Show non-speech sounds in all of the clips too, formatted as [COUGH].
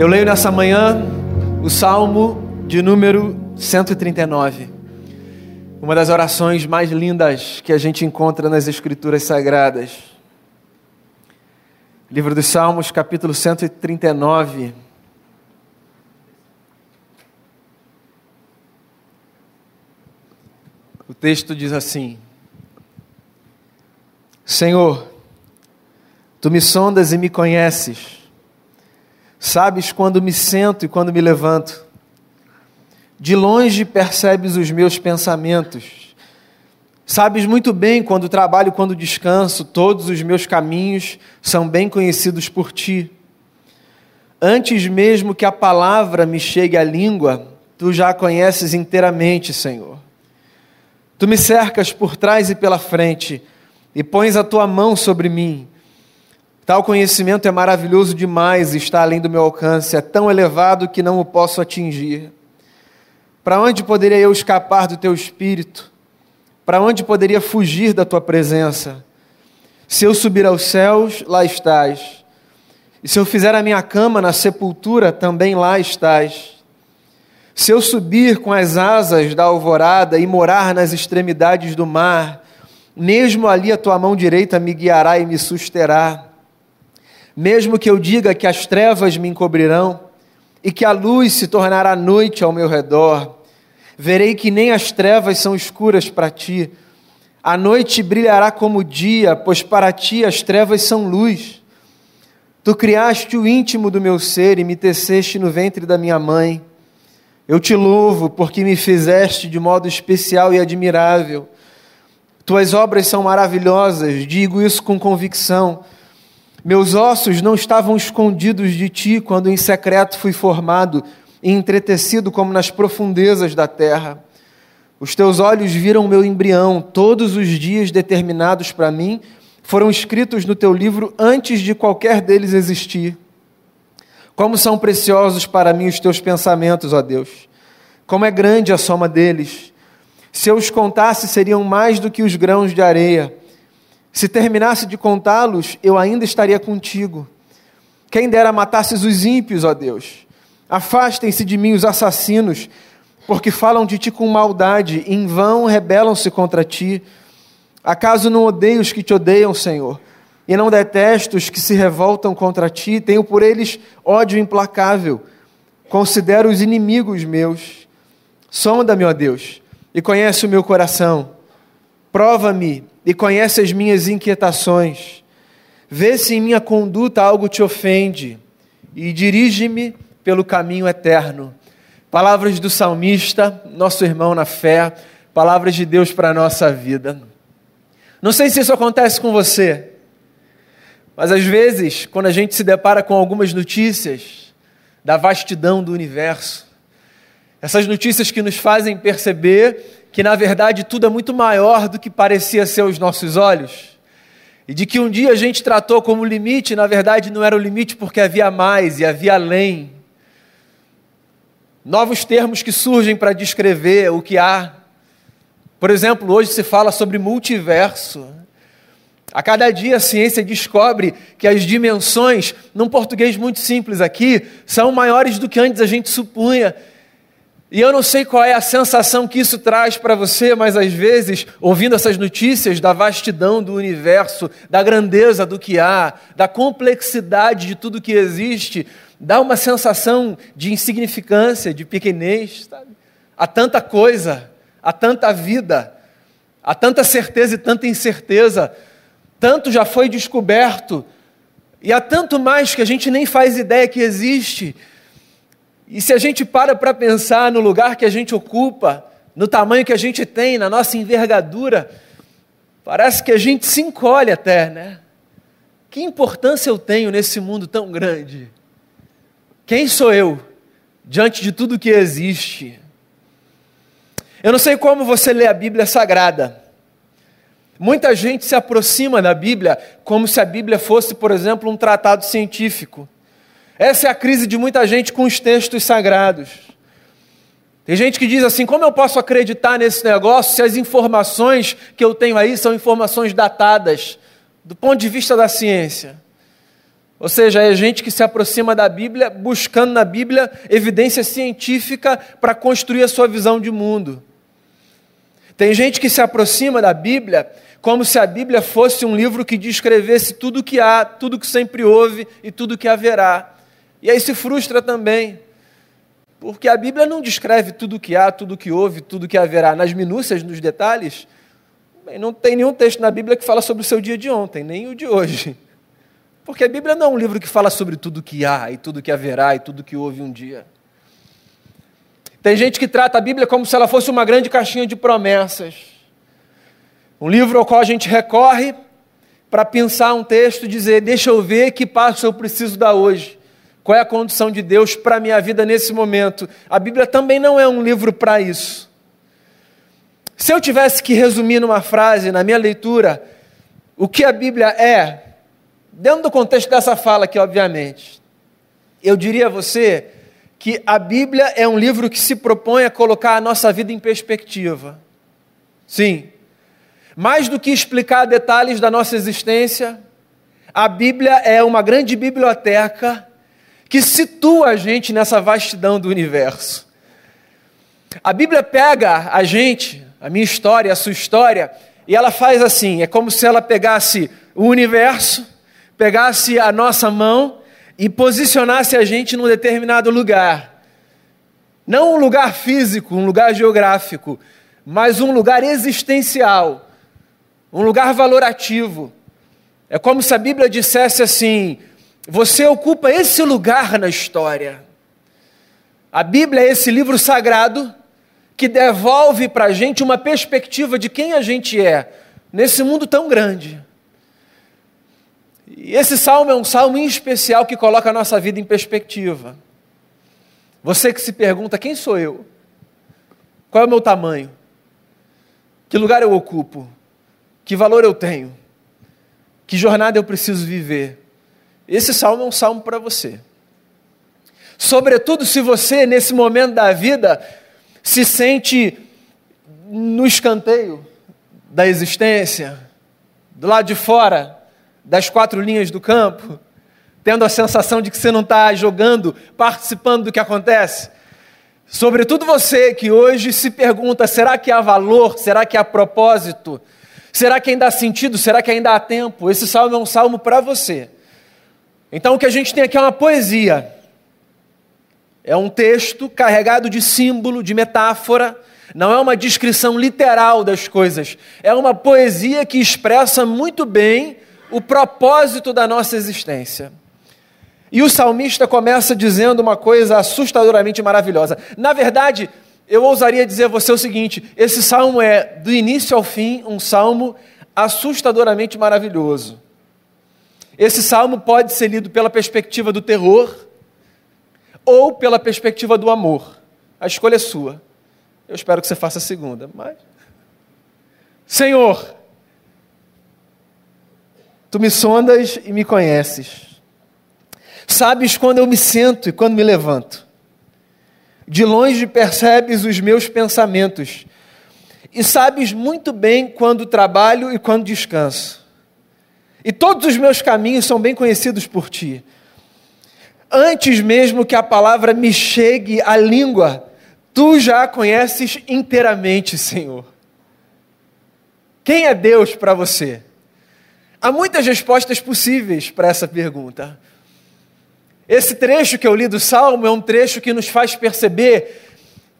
Eu leio nessa manhã o Salmo de número 139. Uma das orações mais lindas que a gente encontra nas Escrituras Sagradas. Livro dos Salmos, capítulo 139. O texto diz assim: Senhor, tu me sondas e me conheces. Sabes quando me sento e quando me levanto. De longe percebes os meus pensamentos. Sabes muito bem quando trabalho e quando descanso, todos os meus caminhos são bem conhecidos por ti. Antes mesmo que a palavra me chegue à língua, tu já a conheces inteiramente, Senhor. Tu me cercas por trás e pela frente e pões a tua mão sobre mim. Tal conhecimento é maravilhoso demais está além do meu alcance, é tão elevado que não o posso atingir. Para onde poderia eu escapar do teu espírito? Para onde poderia fugir da tua presença? Se eu subir aos céus, lá estás. E se eu fizer a minha cama na sepultura, também lá estás. Se eu subir com as asas da alvorada e morar nas extremidades do mar, mesmo ali a tua mão direita me guiará e me susterá. Mesmo que eu diga que as trevas me encobrirão e que a luz se tornará noite ao meu redor, verei que nem as trevas são escuras para ti. A noite brilhará como o dia, pois para ti as trevas são luz. Tu criaste o íntimo do meu ser e me teceste no ventre da minha mãe. Eu te louvo porque me fizeste de modo especial e admirável. Tuas obras são maravilhosas, digo isso com convicção. Meus ossos não estavam escondidos de ti quando em secreto fui formado e entretecido como nas profundezas da terra. Os teus olhos viram meu embrião, todos os dias determinados para mim foram escritos no teu livro antes de qualquer deles existir. Como são preciosos para mim os teus pensamentos, ó Deus! Como é grande a soma deles! Se eu os contasse, seriam mais do que os grãos de areia. Se terminasse de contá-los, eu ainda estaria contigo. Quem dera matasses os ímpios, ó Deus. Afastem-se de mim os assassinos, porque falam de ti com maldade, em vão rebelam-se contra ti. Acaso não odeio os que te odeiam, Senhor? E não detesto os que se revoltam contra ti? Tenho por eles ódio implacável. Considero os inimigos meus. Sonda-me, ó Deus, e conhece o meu coração. Prova-me e conhece as minhas inquietações. Vê se em minha conduta algo te ofende e dirige-me pelo caminho eterno. Palavras do salmista, nosso irmão na fé, palavras de Deus para a nossa vida. Não sei se isso acontece com você, mas às vezes, quando a gente se depara com algumas notícias da vastidão do universo, essas notícias que nos fazem perceber que na verdade tudo é muito maior do que parecia ser aos nossos olhos. E de que um dia a gente tratou como limite, na verdade não era o limite porque havia mais e havia além. Novos termos que surgem para descrever o que há. Por exemplo, hoje se fala sobre multiverso. A cada dia a ciência descobre que as dimensões, num português muito simples aqui, são maiores do que antes a gente supunha. E eu não sei qual é a sensação que isso traz para você, mas às vezes, ouvindo essas notícias da vastidão do universo, da grandeza do que há, da complexidade de tudo que existe, dá uma sensação de insignificância, de pequenez. Sabe? Há tanta coisa, há tanta vida, há tanta certeza e tanta incerteza, tanto já foi descoberto, e há tanto mais que a gente nem faz ideia que existe. E se a gente para para pensar no lugar que a gente ocupa, no tamanho que a gente tem, na nossa envergadura, parece que a gente se encolhe até, né? Que importância eu tenho nesse mundo tão grande? Quem sou eu diante de tudo que existe? Eu não sei como você lê a Bíblia Sagrada. Muita gente se aproxima da Bíblia como se a Bíblia fosse, por exemplo, um tratado científico. Essa é a crise de muita gente com os textos sagrados. Tem gente que diz assim: como eu posso acreditar nesse negócio se as informações que eu tenho aí são informações datadas, do ponto de vista da ciência? Ou seja, é gente que se aproxima da Bíblia buscando na Bíblia evidência científica para construir a sua visão de mundo. Tem gente que se aproxima da Bíblia como se a Bíblia fosse um livro que descrevesse tudo o que há, tudo o que sempre houve e tudo o que haverá. E aí se frustra também, porque a Bíblia não descreve tudo o que há, tudo o que houve, tudo o que haverá. Nas minúcias, nos detalhes, bem, não tem nenhum texto na Bíblia que fala sobre o seu dia de ontem, nem o de hoje. [LAUGHS] Porque a Bíblia não é um livro que fala sobre tudo o que há, e tudo o que haverá, e tudo o que houve um dia. Tem gente que trata a Bíblia como se ela fosse uma grande caixinha de promessas. Um livro ao qual a gente recorre para pensar um texto e dizer: deixa eu ver que passo eu preciso dar hoje. Qual é a condição de Deus para a minha vida nesse momento? A Bíblia também não é um livro para isso. Se eu tivesse que resumir numa frase, na minha leitura, o que a Bíblia é, Dentro do contexto dessa fala aqui, obviamente, eu diria a você que a Bíblia é um livro que se propõe a colocar a nossa vida em perspectiva. Sim. Mais do que explicar detalhes da nossa existência, a Bíblia é uma grande biblioteca que situa a gente nessa vastidão do universo. A Bíblia pega a gente, a minha história, a sua história, e ela faz assim: é como se ela pegasse o universo pegasse a nossa mão e posicionasse a gente num determinado lugar. Não um lugar físico, um lugar geográfico, mas um lugar existencial, um lugar valorativo. É como se a Bíblia dissesse assim: você ocupa esse lugar na história. A Bíblia é esse livro sagrado que devolve para a gente uma perspectiva de quem a gente é nesse mundo tão grande. E esse salmo é um salmo em especial que coloca a nossa vida em perspectiva. Você que se pergunta: quem sou eu? Qual é o meu tamanho? Que lugar eu ocupo? Que valor eu tenho? Que jornada eu preciso viver? Esse salmo é um salmo para você. Sobretudo se você, nesse momento da vida, se sente no escanteio da existência, do lado de fora, das quatro linhas do campo, tendo a sensação de que você não está jogando, participando do que acontece. Sobretudo você que hoje se pergunta: será que há valor? Será que há propósito? Será que ainda há sentido? Será que ainda há tempo? Esse salmo é um salmo para você. Então o que a gente tem aqui é uma poesia. É um texto carregado de símbolo, de metáfora, não é uma descrição literal das coisas, é uma poesia que expressa muito bem o propósito da nossa existência. E o salmista começa dizendo uma coisa assustadoramente maravilhosa. Na verdade, eu ousaria dizer a você o seguinte: esse salmo é, do início ao fim, um salmo assustadoramente maravilhoso. Esse salmo pode ser lido pela perspectiva do terror ou pela perspectiva do amor. A escolha é sua. Eu espero que você faça a segunda, mas. Senhor, Tu me sondas e me conheces. Sabes quando eu me sento e quando me levanto. De longe percebes os meus pensamentos. E sabes muito bem quando trabalho e quando descanso. E todos os meus caminhos são bem conhecidos por ti. Antes mesmo que a palavra me chegue à língua, tu já a conheces inteiramente, Senhor. Quem é Deus para você? Há muitas respostas possíveis para essa pergunta. Esse trecho que eu li do Salmo é um trecho que nos faz perceber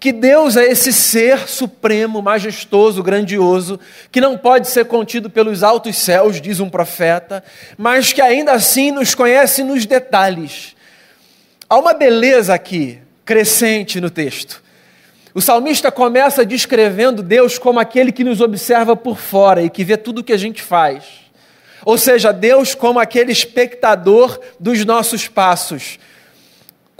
que Deus é esse ser supremo, majestoso, grandioso, que não pode ser contido pelos altos céus, diz um profeta, mas que ainda assim nos conhece nos detalhes. Há uma beleza aqui, crescente no texto. O salmista começa descrevendo Deus como aquele que nos observa por fora e que vê tudo o que a gente faz. Ou seja, Deus como aquele espectador dos nossos passos.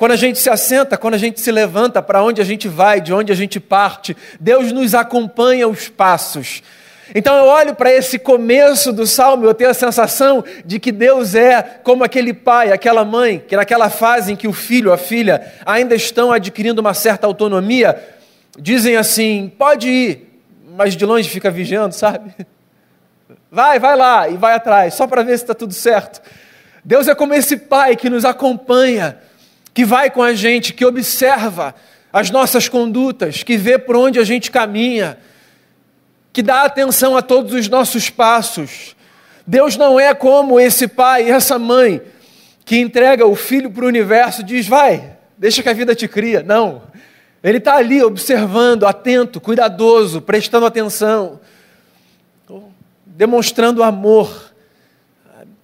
Quando a gente se assenta, quando a gente se levanta, para onde a gente vai, de onde a gente parte, Deus nos acompanha os passos. Então eu olho para esse começo do salmo, eu tenho a sensação de que Deus é como aquele pai, aquela mãe, que naquela fase em que o filho, a filha ainda estão adquirindo uma certa autonomia, dizem assim: pode ir, mas de longe fica vigiando, sabe? [LAUGHS] Vai, vai lá e vai atrás, só para ver se está tudo certo. Deus é como esse pai que nos acompanha, que vai com a gente, que observa as nossas condutas, que vê por onde a gente caminha, que dá atenção a todos os nossos passos. Deus não é como esse pai e essa mãe que entrega o filho para o universo e diz: vai, deixa que a vida te cria. Não. Ele está ali observando, atento, cuidadoso, prestando atenção, demonstrando amor,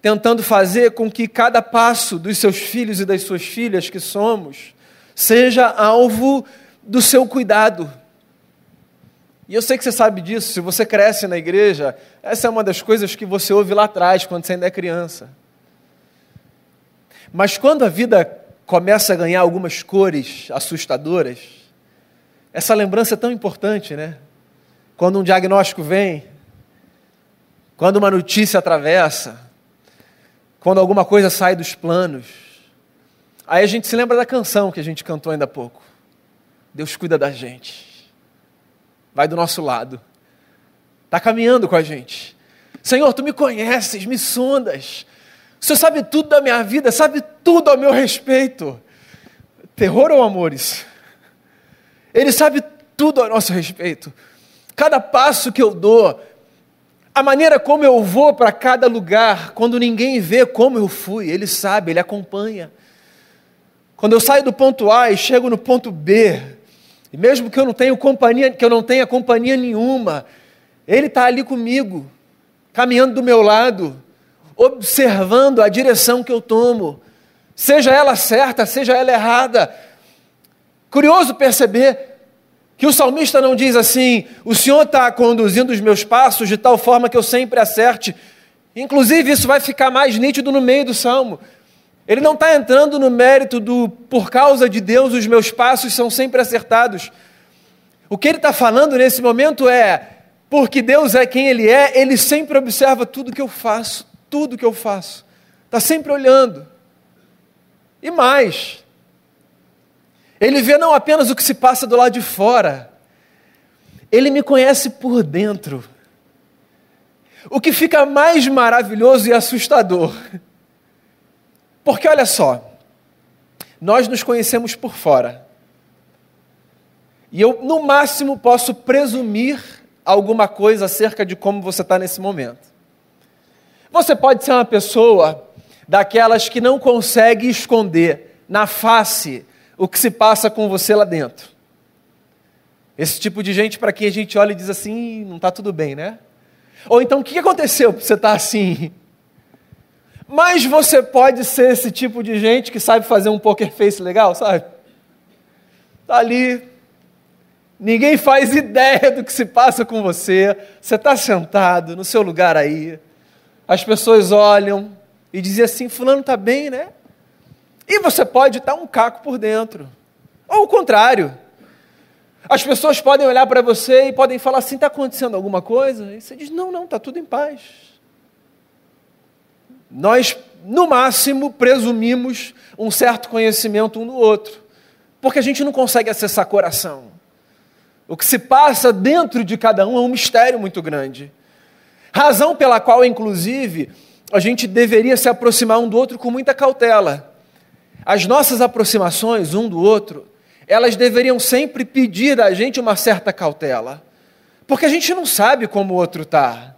tentando fazer com que cada passo dos seus filhos e das suas filhas que somos seja alvo do seu cuidado. E eu sei que você sabe disso, se você cresce na igreja, essa é uma das coisas que você ouve lá atrás, quando você ainda é criança. Mas quando a vida começa a ganhar algumas cores assustadoras, essa lembrança é tão importante, né? Quando um diagnóstico vem, quando uma notícia atravessa, quando alguma coisa sai dos planos, aí a gente se lembra da canção que a gente cantou ainda há pouco. Deus cuida da gente vai do nosso lado, está caminhando com a gente. Senhor, tu me conheces, me sondas. O Senhor sabe tudo da minha vida, sabe tudo a meu respeito. Terror ou amores? Ele sabe tudo a nosso respeito. Cada passo que eu dou, a maneira como eu vou para cada lugar, quando ninguém vê como eu fui, ele sabe, ele acompanha. Quando eu saio do ponto A e chego no ponto B, e mesmo que eu não tenha companhia, que eu não tenha companhia nenhuma, Ele está ali comigo, caminhando do meu lado, observando a direção que eu tomo, seja ela certa, seja ela errada. Curioso perceber que o salmista não diz assim: o Senhor está conduzindo os meus passos de tal forma que eu sempre acerte. Inclusive, isso vai ficar mais nítido no meio do salmo. Ele não está entrando no mérito do por causa de Deus os meus passos são sempre acertados. O que ele está falando nesse momento é porque Deus é quem Ele é, Ele sempre observa tudo que eu faço, tudo que eu faço, está sempre olhando. E mais, Ele vê não apenas o que se passa do lado de fora, Ele me conhece por dentro. O que fica mais maravilhoso e assustador porque olha só, nós nos conhecemos por fora. E eu, no máximo, posso presumir alguma coisa acerca de como você está nesse momento. Você pode ser uma pessoa daquelas que não consegue esconder na face o que se passa com você lá dentro. Esse tipo de gente para quem a gente olha e diz assim, não está tudo bem, né? Ou então, o que aconteceu para você estar tá assim? Mas você pode ser esse tipo de gente que sabe fazer um poker face legal, sabe? Está ali, ninguém faz ideia do que se passa com você, você está sentado no seu lugar aí, as pessoas olham e dizem assim: Fulano está bem, né? E você pode estar um caco por dentro, ou o contrário. As pessoas podem olhar para você e podem falar assim: está acontecendo alguma coisa? E você diz: não, não, está tudo em paz nós, no máximo, presumimos um certo conhecimento um do outro, porque a gente não consegue acessar coração. O que se passa dentro de cada um é um mistério muito grande. Razão pela qual, inclusive, a gente deveria se aproximar um do outro com muita cautela. As nossas aproximações um do outro, elas deveriam sempre pedir da gente uma certa cautela, porque a gente não sabe como o outro está.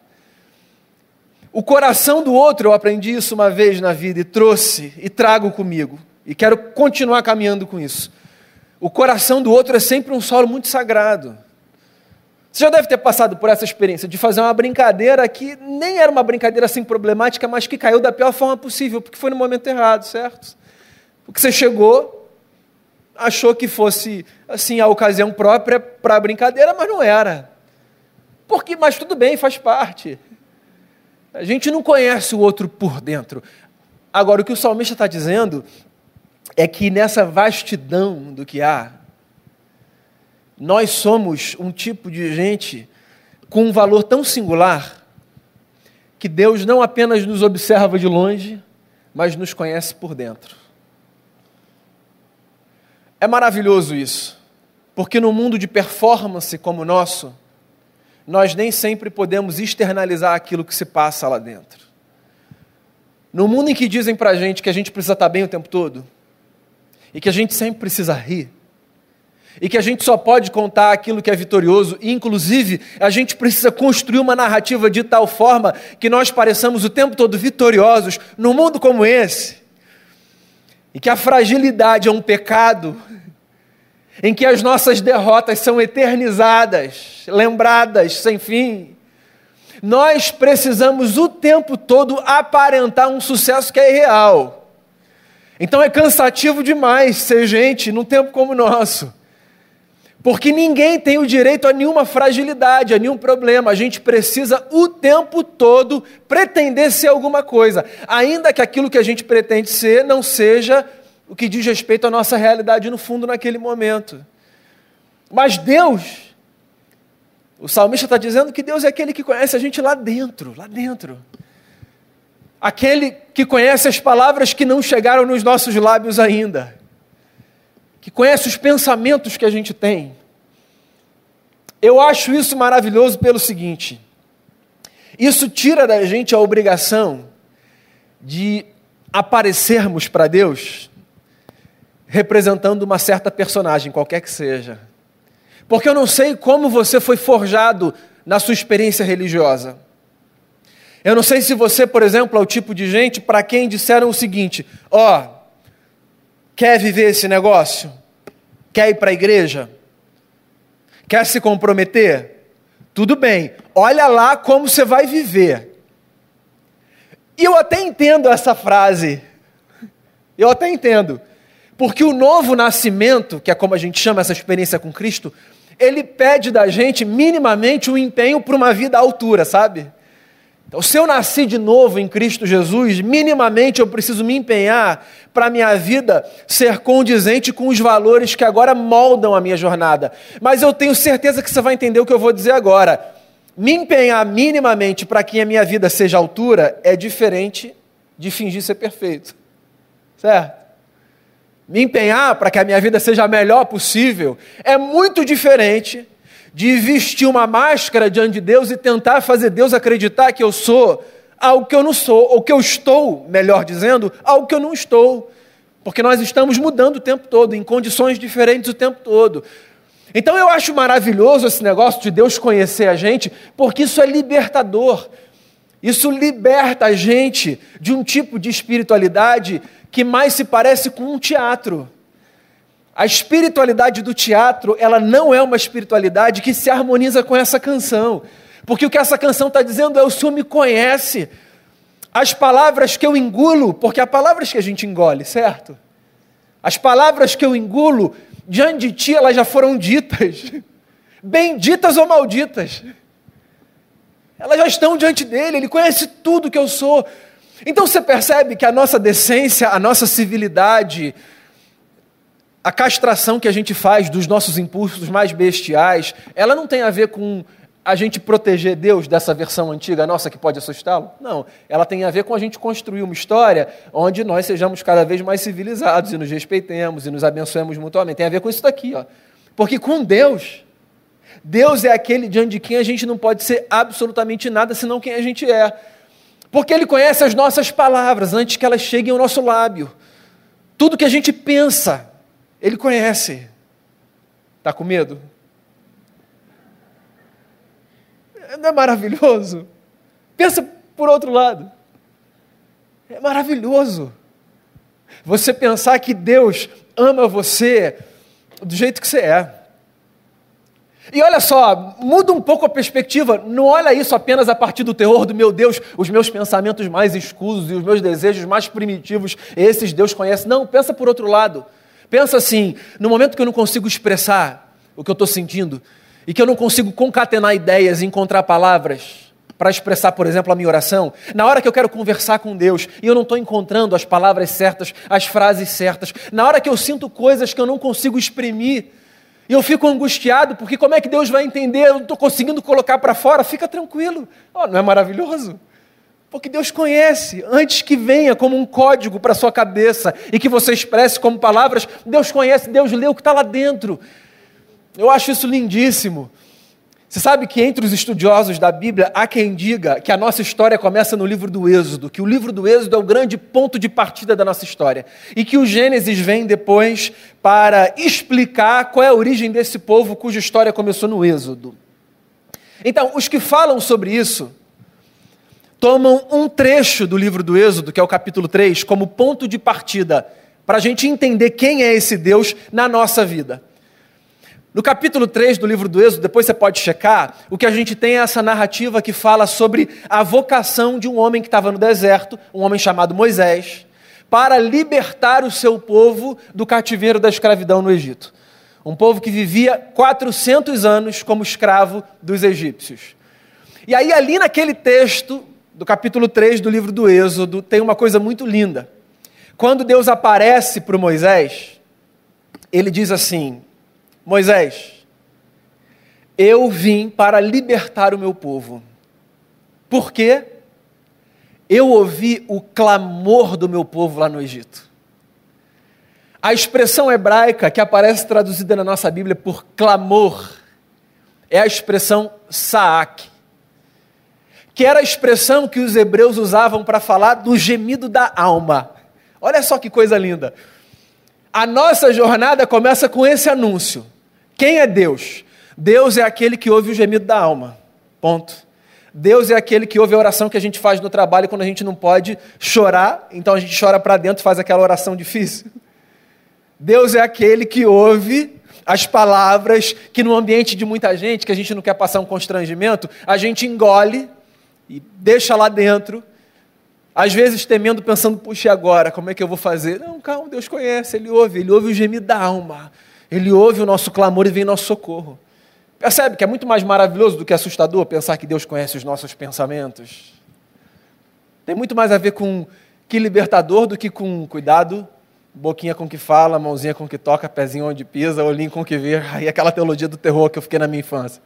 O coração do outro, eu aprendi isso uma vez na vida e trouxe e trago comigo. E quero continuar caminhando com isso. O coração do outro é sempre um solo muito sagrado. Você já deve ter passado por essa experiência de fazer uma brincadeira que nem era uma brincadeira assim problemática, mas que caiu da pior forma possível, porque foi no momento errado, certo? Porque você chegou, achou que fosse assim a ocasião própria para a brincadeira, mas não era. Porque, mas tudo bem, faz parte. A gente não conhece o outro por dentro. Agora, o que o salmista está dizendo é que nessa vastidão do que há, nós somos um tipo de gente com um valor tão singular que Deus não apenas nos observa de longe, mas nos conhece por dentro. É maravilhoso isso, porque no mundo de performance como o nosso, nós nem sempre podemos externalizar aquilo que se passa lá dentro. No mundo em que dizem pra gente que a gente precisa estar bem o tempo todo, e que a gente sempre precisa rir, e que a gente só pode contar aquilo que é vitorioso, e inclusive a gente precisa construir uma narrativa de tal forma que nós pareçamos o tempo todo vitoriosos num mundo como esse, e que a fragilidade é um pecado, em que as nossas derrotas são eternizadas, lembradas sem fim. Nós precisamos o tempo todo aparentar um sucesso que é irreal. Então é cansativo demais ser gente num tempo como o nosso. Porque ninguém tem o direito a nenhuma fragilidade, a nenhum problema. A gente precisa o tempo todo pretender ser alguma coisa, ainda que aquilo que a gente pretende ser não seja o que diz respeito à nossa realidade no fundo naquele momento. Mas Deus, o salmista está dizendo que Deus é aquele que conhece a gente lá dentro, lá dentro. Aquele que conhece as palavras que não chegaram nos nossos lábios ainda que conhece os pensamentos que a gente tem. Eu acho isso maravilhoso pelo seguinte: isso tira da gente a obrigação de aparecermos para Deus representando uma certa personagem, qualquer que seja. Porque eu não sei como você foi forjado na sua experiência religiosa. Eu não sei se você, por exemplo, é o tipo de gente para quem disseram o seguinte: ó, oh, Quer viver esse negócio? Quer ir para a igreja? Quer se comprometer? Tudo bem, olha lá como você vai viver. E eu até entendo essa frase. Eu até entendo. Porque o novo nascimento, que é como a gente chama essa experiência com Cristo, ele pede da gente minimamente um empenho para uma vida à altura, sabe? Então, se eu nasci de novo em Cristo Jesus, minimamente eu preciso me empenhar para a minha vida ser condizente com os valores que agora moldam a minha jornada. Mas eu tenho certeza que você vai entender o que eu vou dizer agora. Me empenhar minimamente para que a minha vida seja altura é diferente de fingir ser perfeito. Certo? Me empenhar para que a minha vida seja a melhor possível é muito diferente de vestir uma máscara diante de Deus e tentar fazer Deus acreditar que eu sou algo que eu não sou, ou que eu estou, melhor dizendo, algo que eu não estou. Porque nós estamos mudando o tempo todo, em condições diferentes o tempo todo. Então eu acho maravilhoso esse negócio de Deus conhecer a gente, porque isso é libertador. Isso liberta a gente de um tipo de espiritualidade que mais se parece com um teatro. A espiritualidade do teatro, ela não é uma espiritualidade que se harmoniza com essa canção. Porque o que essa canção está dizendo é: o Senhor me conhece. As palavras que eu engulo, porque há palavras que a gente engole, certo? As palavras que eu engulo, diante de ti, elas já foram ditas, [LAUGHS] benditas ou malditas. Elas já estão diante dele, ele conhece tudo que eu sou. Então você percebe que a nossa decência, a nossa civilidade, a castração que a gente faz dos nossos impulsos mais bestiais, ela não tem a ver com a gente proteger Deus dessa versão antiga nossa que pode assustá-lo? Não. Ela tem a ver com a gente construir uma história onde nós sejamos cada vez mais civilizados e nos respeitemos e nos abençoemos mutuamente. Tem a ver com isso daqui, ó. Porque com Deus, Deus é aquele diante de quem a gente não pode ser absolutamente nada senão quem a gente é. Porque Ele conhece as nossas palavras antes que elas cheguem ao nosso lábio. Tudo que a gente pensa, ele conhece. Está com medo? Não é maravilhoso? Pensa por outro lado. É maravilhoso. Você pensar que Deus ama você do jeito que você é. E olha só, muda um pouco a perspectiva. Não olha isso apenas a partir do terror do meu Deus, os meus pensamentos mais escusos e os meus desejos mais primitivos, esses Deus conhece. Não, pensa por outro lado. Pensa assim: no momento que eu não consigo expressar o que eu estou sentindo, e que eu não consigo concatenar ideias e encontrar palavras para expressar, por exemplo, a minha oração, na hora que eu quero conversar com Deus e eu não estou encontrando as palavras certas, as frases certas, na hora que eu sinto coisas que eu não consigo exprimir, e eu fico angustiado, porque como é que Deus vai entender? Eu não estou conseguindo colocar para fora, fica tranquilo. Oh, não é maravilhoso? Porque Deus conhece, antes que venha como um código para sua cabeça e que você expresse como palavras, Deus conhece, Deus lê o que está lá dentro. Eu acho isso lindíssimo. Você sabe que entre os estudiosos da Bíblia há quem diga que a nossa história começa no livro do Êxodo, que o livro do Êxodo é o grande ponto de partida da nossa história e que o Gênesis vem depois para explicar qual é a origem desse povo cuja história começou no Êxodo. Então, os que falam sobre isso tomam um trecho do livro do Êxodo, que é o capítulo 3, como ponto de partida para a gente entender quem é esse Deus na nossa vida. No capítulo 3 do livro do Êxodo, depois você pode checar, o que a gente tem é essa narrativa que fala sobre a vocação de um homem que estava no deserto, um homem chamado Moisés, para libertar o seu povo do cativeiro da escravidão no Egito. Um povo que vivia 400 anos como escravo dos egípcios. E aí, ali naquele texto do capítulo 3 do livro do Êxodo, tem uma coisa muito linda. Quando Deus aparece para Moisés, ele diz assim: Moisés, eu vim para libertar o meu povo. Por quê? Eu ouvi o clamor do meu povo lá no Egito. A expressão hebraica que aparece traduzida na nossa Bíblia por clamor é a expressão saak, que era a expressão que os hebreus usavam para falar do gemido da alma. Olha só que coisa linda. A nossa jornada começa com esse anúncio. Quem é Deus? Deus é aquele que ouve o gemido da alma. Ponto. Deus é aquele que ouve a oração que a gente faz no trabalho quando a gente não pode chorar, então a gente chora para dentro faz aquela oração difícil. Deus é aquele que ouve as palavras que no ambiente de muita gente, que a gente não quer passar um constrangimento, a gente engole e deixa lá dentro, às vezes temendo, pensando, puxa, agora, como é que eu vou fazer? Não, calma, Deus conhece, Ele ouve, Ele ouve o gemido da alma. Ele ouve o nosso clamor e vem nosso socorro. Percebe que é muito mais maravilhoso do que assustador pensar que Deus conhece os nossos pensamentos? Tem muito mais a ver com que libertador do que com cuidado, boquinha com que fala, mãozinha com que toca, pezinho onde pisa, olhinho com que vê. [LAUGHS] Aí aquela teologia do terror que eu fiquei na minha infância.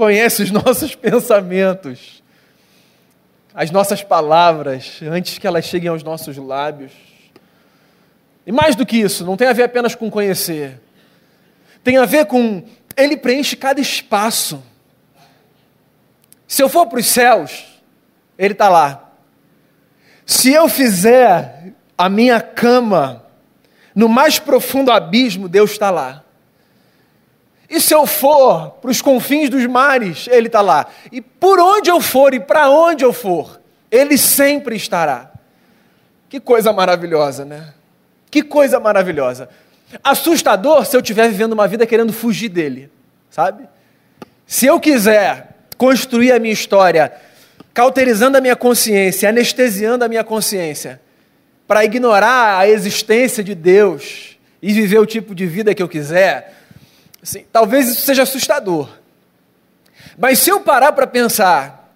Conhece os [LAUGHS] nossos pensamentos, as nossas palavras, antes que elas cheguem aos nossos lábios. E mais do que isso, não tem a ver apenas com conhecer. Tem a ver com ele preenche cada espaço. Se eu for para os céus, ele está lá. Se eu fizer a minha cama no mais profundo abismo, Deus está lá. E se eu for para os confins dos mares, Ele está lá. E por onde eu for e para onde eu for, Ele sempre estará. Que coisa maravilhosa, né? Que coisa maravilhosa. Assustador se eu estiver vivendo uma vida querendo fugir dele, sabe? Se eu quiser construir a minha história cauterizando a minha consciência, anestesiando a minha consciência, para ignorar a existência de Deus e viver o tipo de vida que eu quiser, assim, talvez isso seja assustador. Mas se eu parar para pensar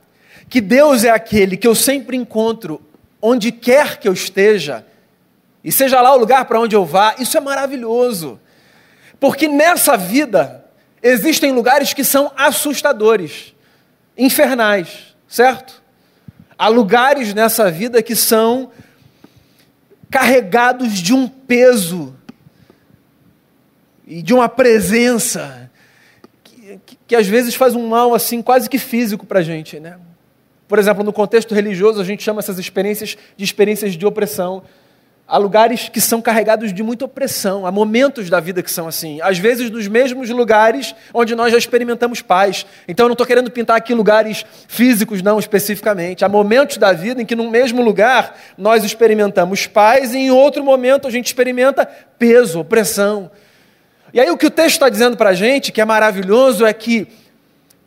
que Deus é aquele que eu sempre encontro onde quer que eu esteja, e seja lá o lugar para onde eu vá, isso é maravilhoso. Porque nessa vida existem lugares que são assustadores, infernais, certo? Há lugares nessa vida que são carregados de um peso e de uma presença que, que, que às vezes faz um mal assim quase que físico para a gente, né? Por exemplo, no contexto religioso a gente chama essas experiências de experiências de opressão. Há lugares que são carregados de muita opressão, há momentos da vida que são assim. Às vezes, nos mesmos lugares onde nós já experimentamos paz. Então, eu não estou querendo pintar aqui lugares físicos, não especificamente. Há momentos da vida em que, no mesmo lugar, nós experimentamos paz e, em outro momento, a gente experimenta peso, opressão. E aí, o que o texto está dizendo para a gente, que é maravilhoso, é que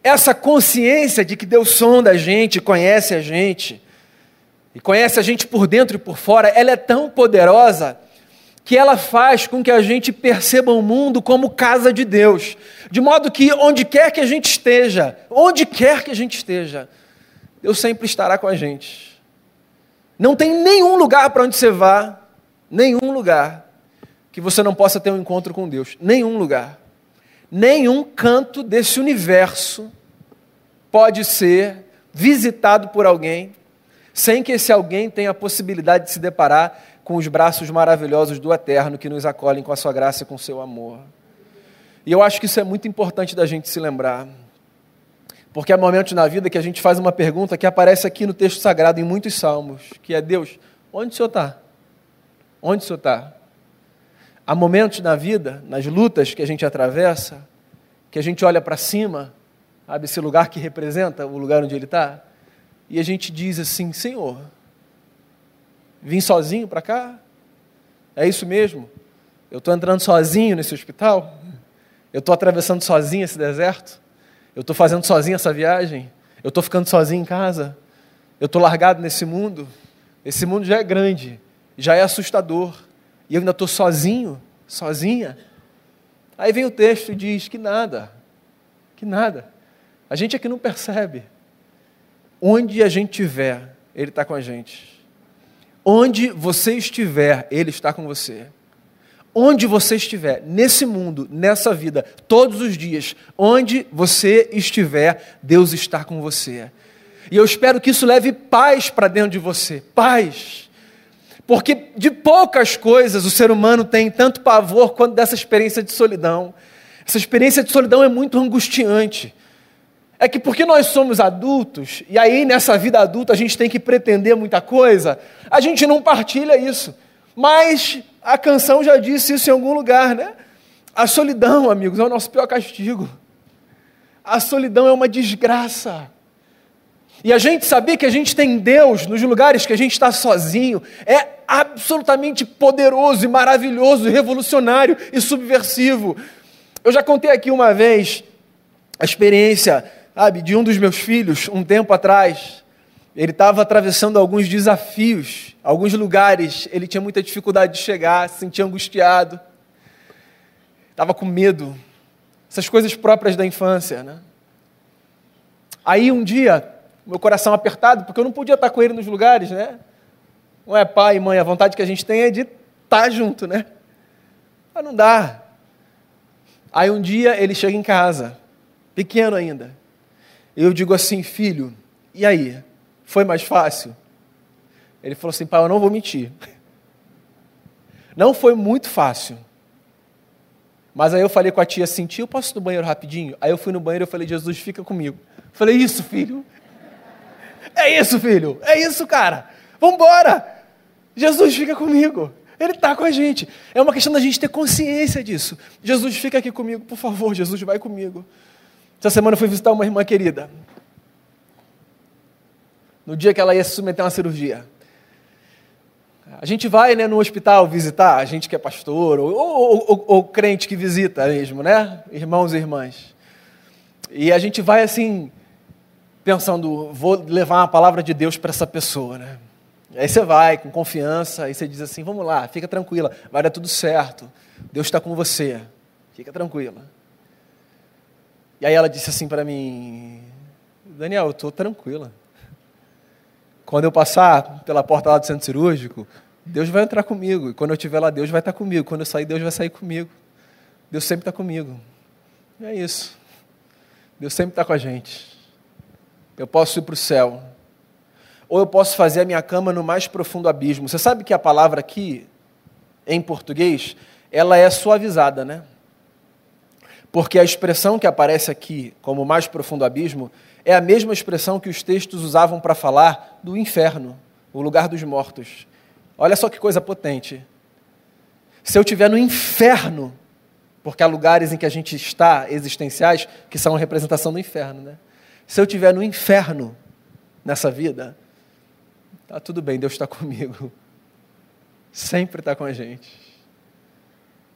essa consciência de que Deus sonda a gente, conhece a gente, e conhece a gente por dentro e por fora, ela é tão poderosa que ela faz com que a gente perceba o mundo como casa de Deus, de modo que onde quer que a gente esteja, onde quer que a gente esteja, Deus sempre estará com a gente. Não tem nenhum lugar para onde você vá, nenhum lugar que você não possa ter um encontro com Deus, nenhum lugar. Nenhum canto desse universo pode ser visitado por alguém sem que esse alguém tenha a possibilidade de se deparar com os braços maravilhosos do Eterno que nos acolhem com a sua graça e com o seu amor. E eu acho que isso é muito importante da gente se lembrar. Porque há momentos na vida que a gente faz uma pergunta que aparece aqui no texto sagrado, em muitos salmos, que é Deus, onde o Senhor está? Onde o Senhor está? Há momentos na vida, nas lutas que a gente atravessa, que a gente olha para cima, sabe, esse lugar que representa o lugar onde Ele está, e a gente diz assim: Senhor, vim sozinho para cá? É isso mesmo? Eu estou entrando sozinho nesse hospital? Eu estou atravessando sozinho esse deserto? Eu estou fazendo sozinho essa viagem? Eu estou ficando sozinho em casa? Eu estou largado nesse mundo? Esse mundo já é grande, já é assustador, e eu ainda estou sozinho, sozinha. Aí vem o texto e diz que nada, que nada. A gente aqui não percebe. Onde a gente estiver, Ele está com a gente. Onde você estiver, Ele está com você. Onde você estiver, nesse mundo, nessa vida, todos os dias, onde você estiver, Deus está com você. E eu espero que isso leve paz para dentro de você. Paz. Porque de poucas coisas o ser humano tem tanto pavor quanto dessa experiência de solidão. Essa experiência de solidão é muito angustiante. É que porque nós somos adultos, e aí nessa vida adulta a gente tem que pretender muita coisa, a gente não partilha isso. Mas a canção já disse isso em algum lugar, né? A solidão, amigos, é o nosso pior castigo. A solidão é uma desgraça. E a gente saber que a gente tem Deus nos lugares que a gente está sozinho é absolutamente poderoso e maravilhoso, revolucionário e subversivo. Eu já contei aqui uma vez a experiência sabe, de um dos meus filhos, um tempo atrás. Ele estava atravessando alguns desafios, alguns lugares, ele tinha muita dificuldade de chegar, se sentia angustiado, estava com medo, essas coisas próprias da infância. Né? Aí um dia, meu coração apertado, porque eu não podia estar com ele nos lugares, né? Não é pai e mãe, a vontade que a gente tem é de estar junto, né? Mas não dá. Aí um dia ele chega em casa, pequeno ainda, eu digo assim, filho, e aí? Foi mais fácil? Ele falou assim, pai, eu não vou mentir. Não foi muito fácil. Mas aí eu falei com a tia assim, tia, eu posso ir no banheiro rapidinho? Aí eu fui no banheiro e falei, Jesus, fica comigo. falei, isso, filho. É isso, filho. É isso, cara. Vambora. Jesus, fica comigo. Ele está com a gente. É uma questão da gente ter consciência disso. Jesus, fica aqui comigo, por favor. Jesus, vai comigo. Essa semana eu fui visitar uma irmã querida. No dia que ela ia se submeter a uma cirurgia. A gente vai né, no hospital visitar, a gente que é pastor, ou, ou, ou, ou crente que visita mesmo, né? Irmãos e irmãs. E a gente vai assim, pensando, vou levar uma palavra de Deus para essa pessoa, né? Aí você vai com confiança, aí você diz assim: vamos lá, fica tranquila, vai dar tudo certo, Deus está com você, fica tranquila. E aí ela disse assim para mim: Daniel, eu estou tranquila. Quando eu passar pela porta lá do centro cirúrgico, Deus vai entrar comigo. E quando eu estiver lá, Deus vai estar comigo. Quando eu sair, Deus vai sair comigo. Deus sempre está comigo. E é isso. Deus sempre está com a gente. Eu posso ir para o céu. Ou eu posso fazer a minha cama no mais profundo abismo. Você sabe que a palavra aqui, em português, ela é suavizada, né? Porque a expressão que aparece aqui como mais profundo abismo é a mesma expressão que os textos usavam para falar do inferno, o lugar dos mortos. Olha só que coisa potente. Se eu estiver no inferno, porque há lugares em que a gente está existenciais que são a representação do inferno, né? Se eu estiver no inferno nessa vida, tá tudo bem, Deus está comigo. Sempre está com a gente.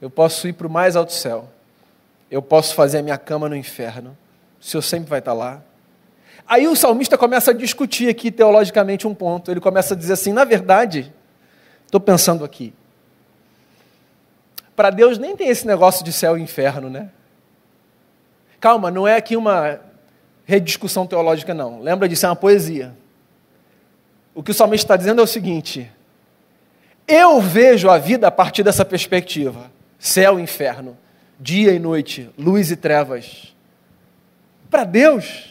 Eu posso ir para o mais alto céu eu posso fazer a minha cama no inferno. O Senhor sempre vai estar lá. Aí o salmista começa a discutir aqui teologicamente um ponto. Ele começa a dizer assim: na verdade, estou pensando aqui. Para Deus nem tem esse negócio de céu e inferno, né? Calma, não é aqui uma rediscussão teológica, não. Lembra disso, é uma poesia. O que o salmista está dizendo é o seguinte: eu vejo a vida a partir dessa perspectiva: céu e inferno dia e noite, luz e trevas. Para Deus,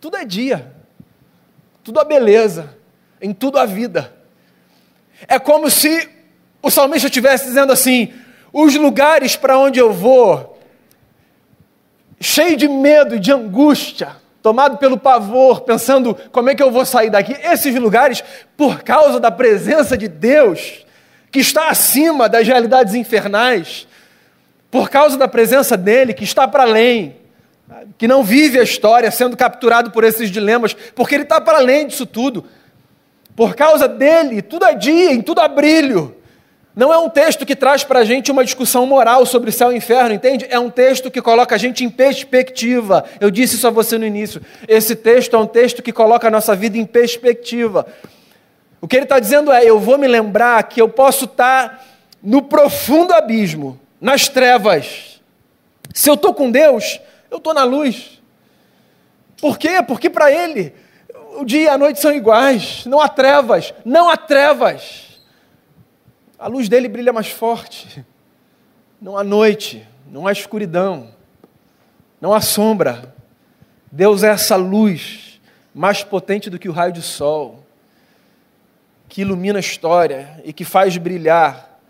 tudo é dia, tudo é beleza, em tudo a vida. É como se o salmista estivesse dizendo assim: os lugares para onde eu vou cheio de medo e de angústia, tomado pelo pavor, pensando como é que eu vou sair daqui. Esses lugares, por causa da presença de Deus, que está acima das realidades infernais, por causa da presença dele, que está para além, que não vive a história sendo capturado por esses dilemas, porque ele está para além disso tudo. Por causa dele, tudo é dia, em tudo há brilho. Não é um texto que traz para a gente uma discussão moral sobre céu e inferno, entende? É um texto que coloca a gente em perspectiva. Eu disse isso a você no início. Esse texto é um texto que coloca a nossa vida em perspectiva. O que ele está dizendo é: eu vou me lembrar que eu posso estar tá no profundo abismo, nas trevas. Se eu estou com Deus, eu estou na luz. Por quê? Porque para Ele o dia e a noite são iguais, não há trevas, não há trevas. A luz dele brilha mais forte. Não há noite, não há escuridão, não há sombra. Deus é essa luz mais potente do que o raio de sol, que ilumina a história e que faz brilhar,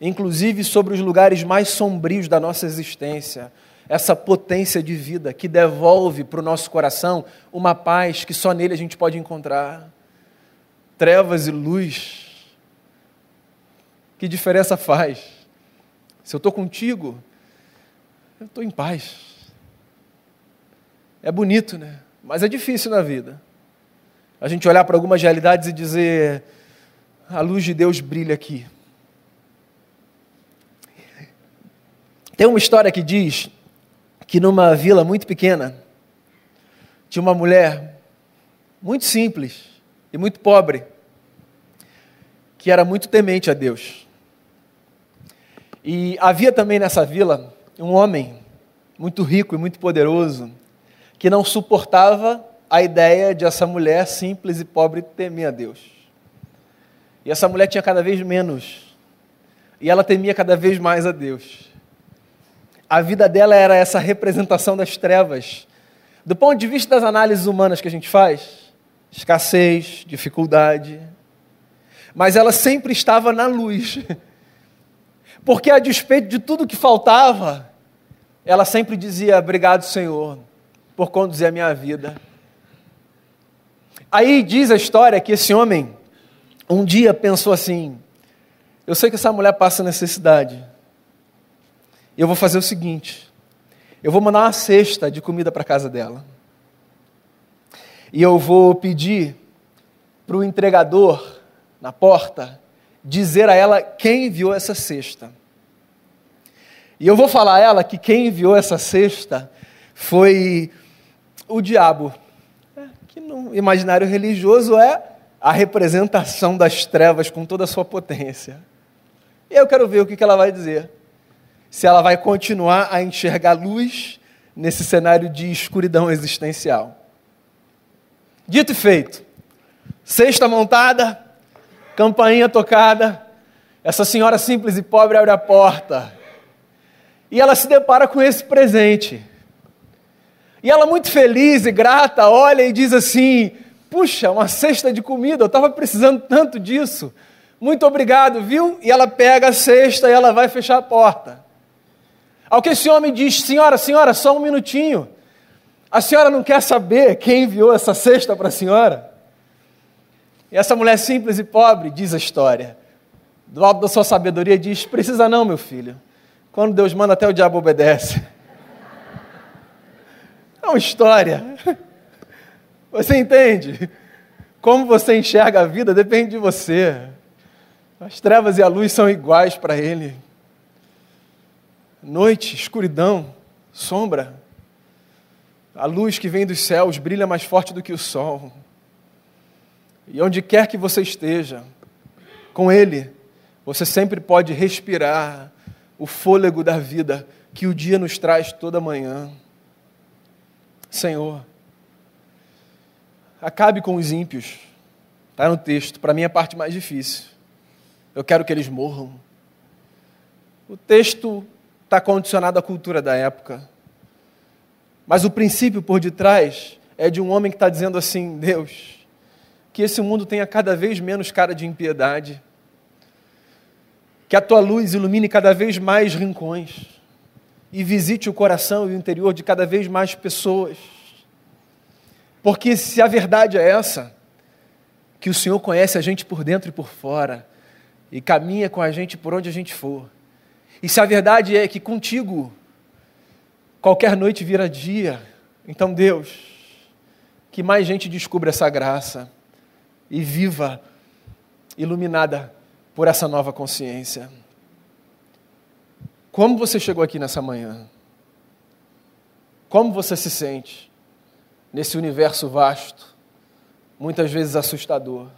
inclusive sobre os lugares mais sombrios da nossa existência, essa potência de vida que devolve para o nosso coração uma paz que só nele a gente pode encontrar. Trevas e luz que diferença faz? Se eu estou contigo, eu estou em paz. É bonito, né? Mas é difícil na vida. A gente olhar para algumas realidades e dizer: a luz de Deus brilha aqui. Tem uma história que diz que numa vila muito pequena tinha uma mulher muito simples e muito pobre que era muito temente a Deus. E havia também nessa vila um homem muito rico e muito poderoso que não suportava a ideia de essa mulher simples e pobre temer a Deus. E essa mulher tinha cada vez menos. E ela temia cada vez mais a Deus. A vida dela era essa representação das trevas. Do ponto de vista das análises humanas que a gente faz, escassez, dificuldade. Mas ela sempre estava na luz. [LAUGHS] Porque a despeito de tudo que faltava, ela sempre dizia: Obrigado, Senhor, por conduzir a minha vida. Aí diz a história que esse homem um dia pensou assim: Eu sei que essa mulher passa necessidade. Eu vou fazer o seguinte: eu vou mandar uma cesta de comida para casa dela. E eu vou pedir para o entregador na porta dizer a ela quem enviou essa cesta. E eu vou falar a ela que quem enviou essa cesta foi o diabo, é, que no imaginário religioso é a representação das trevas com toda a sua potência. E eu quero ver o que ela vai dizer. Se ela vai continuar a enxergar luz nesse cenário de escuridão existencial. Dito e feito, cesta montada, campainha tocada, essa senhora simples e pobre abre a porta. E ela se depara com esse presente. E ela, muito feliz e grata, olha e diz assim: Puxa, uma cesta de comida, eu estava precisando tanto disso. Muito obrigado, viu? E ela pega a cesta e ela vai fechar a porta. Ao que esse homem diz: Senhora, senhora, só um minutinho. A senhora não quer saber quem enviou essa cesta para a senhora? E essa mulher simples e pobre diz a história. Do alto da sua sabedoria diz: Precisa não, meu filho. Quando Deus manda, até o diabo obedece. É uma história. Você entende? Como você enxerga a vida depende de você. As trevas e a luz são iguais para ele. Noite, escuridão, sombra. A luz que vem dos céus brilha mais forte do que o sol. E onde quer que você esteja, com Ele, você sempre pode respirar o fôlego da vida que o dia nos traz toda manhã. Senhor, acabe com os ímpios. Está no texto, para mim é a parte mais difícil. Eu quero que eles morram. O texto está condicionado à cultura da época. Mas o princípio por detrás é de um homem que está dizendo assim: Deus, que esse mundo tenha cada vez menos cara de impiedade, que a tua luz ilumine cada vez mais rincões, e visite o coração e o interior de cada vez mais pessoas. Porque se a verdade é essa, que o Senhor conhece a gente por dentro e por fora, e caminha com a gente por onde a gente for, e se a verdade é que contigo qualquer noite vira dia, então Deus, que mais gente descubra essa graça e viva iluminada por essa nova consciência. Como você chegou aqui nessa manhã? Como você se sente nesse universo vasto, muitas vezes assustador?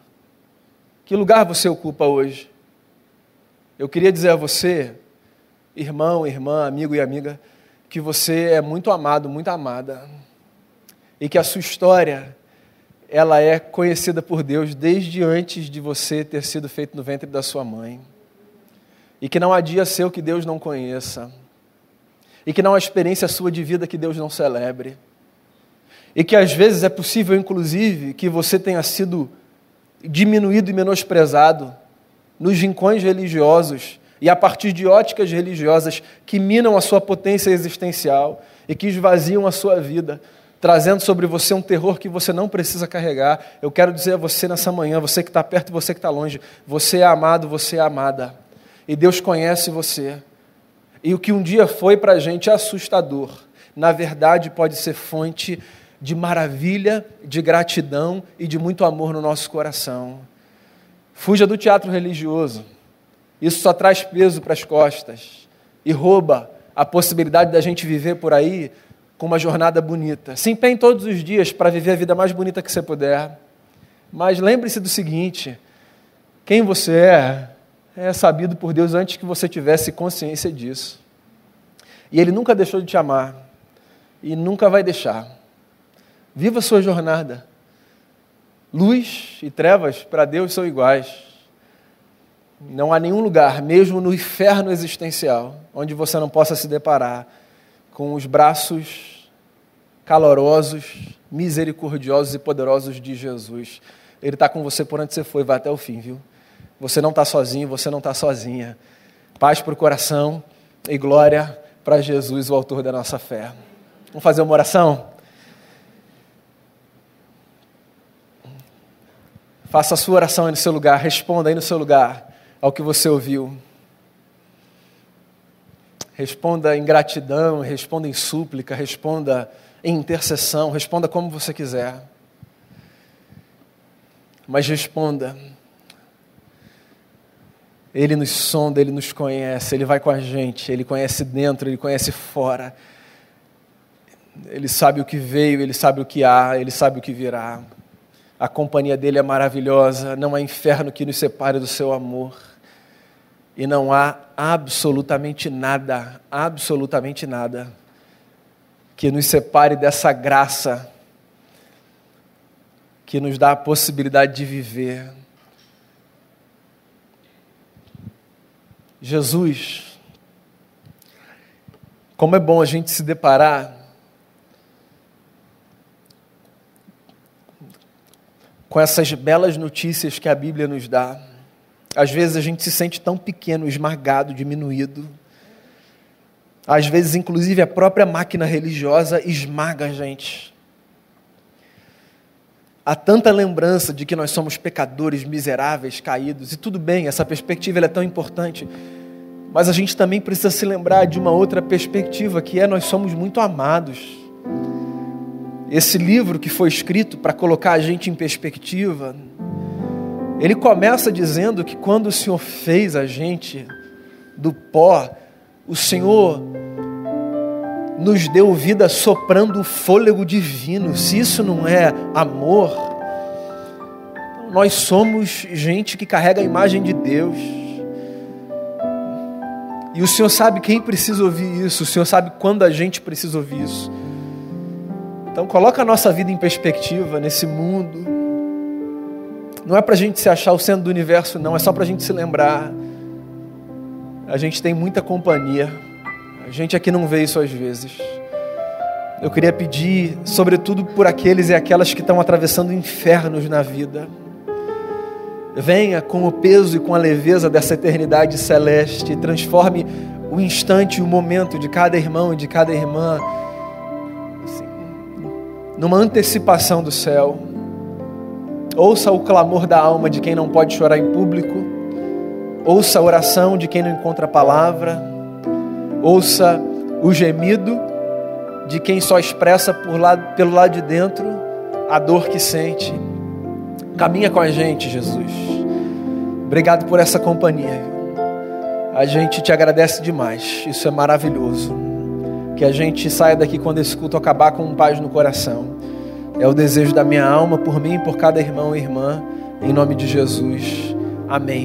Que lugar você ocupa hoje? Eu queria dizer a você, irmão, irmã, amigo e amiga, que você é muito amado, muito amada, e que a sua história ela é conhecida por Deus desde antes de você ter sido feito no ventre da sua mãe. E que não há dia seu que Deus não conheça. E que não há experiência sua de vida que Deus não celebre. E que às vezes é possível, inclusive, que você tenha sido diminuído e menosprezado nos rincões religiosos e a partir de óticas religiosas que minam a sua potência existencial e que esvaziam a sua vida, trazendo sobre você um terror que você não precisa carregar. Eu quero dizer a você nessa manhã, você que está perto e você que está longe, você é amado, você é amada. E Deus conhece você. E o que um dia foi para a gente assustador, na verdade pode ser fonte de maravilha, de gratidão e de muito amor no nosso coração. Fuja do teatro religioso. Isso só traz peso para as costas e rouba a possibilidade da gente viver por aí com uma jornada bonita. Se empenhe todos os dias para viver a vida mais bonita que você puder. Mas lembre-se do seguinte: quem você é é sabido por Deus antes que você tivesse consciência disso. E Ele nunca deixou de te amar e nunca vai deixar. Viva a sua jornada. Luz e trevas para Deus são iguais. Não há nenhum lugar, mesmo no inferno existencial, onde você não possa se deparar com os braços calorosos, misericordiosos e poderosos de Jesus. Ele está com você por onde você foi, vai até o fim, viu? Você não está sozinho, você não está sozinha. Paz para o coração e glória para Jesus, o autor da nossa fé. Vamos fazer uma oração? Faça a sua oração aí no seu lugar, responda aí no seu lugar ao que você ouviu. Responda em gratidão, responda em súplica, responda em intercessão, responda como você quiser. Mas responda. Ele nos sonda, ele nos conhece, ele vai com a gente, ele conhece dentro, ele conhece fora. Ele sabe o que veio, ele sabe o que há, ele sabe o que virá. A companhia dele é maravilhosa, não há inferno que nos separe do seu amor. E não há absolutamente nada, absolutamente nada, que nos separe dessa graça que nos dá a possibilidade de viver. Jesus, como é bom a gente se deparar com essas belas notícias que a Bíblia nos dá. Às vezes a gente se sente tão pequeno, esmagado, diminuído. Às vezes, inclusive, a própria máquina religiosa esmaga a gente. Há tanta lembrança de que nós somos pecadores, miseráveis, caídos, e tudo bem, essa perspectiva é tão importante, mas a gente também precisa se lembrar de uma outra perspectiva, que é nós somos muito amados. Esse livro que foi escrito para colocar a gente em perspectiva, ele começa dizendo que quando o Senhor fez a gente do pó, o Senhor nos deu vida soprando o fôlego divino. Se isso não é amor, nós somos gente que carrega a imagem de Deus. E o Senhor sabe quem precisa ouvir isso, o Senhor sabe quando a gente precisa ouvir isso. Então coloca a nossa vida em perspectiva nesse mundo não é para a gente se achar o centro do universo, não, é só para a gente se lembrar. A gente tem muita companhia, a gente aqui não vê isso às vezes. Eu queria pedir, sobretudo por aqueles e aquelas que estão atravessando infernos na vida, venha com o peso e com a leveza dessa eternidade celeste e transforme o instante, o momento de cada irmão e de cada irmã, assim, numa antecipação do céu. Ouça o clamor da alma de quem não pode chorar em público, ouça a oração de quem não encontra palavra, ouça o gemido de quem só expressa lado, pelo lado de dentro a dor que sente. Caminha com a gente, Jesus. Obrigado por essa companhia. A gente te agradece demais. Isso é maravilhoso. Que a gente saia daqui quando esse culto acabar com um paz no coração. É o desejo da minha alma por mim e por cada irmão e irmã. Em nome de Jesus. Amém.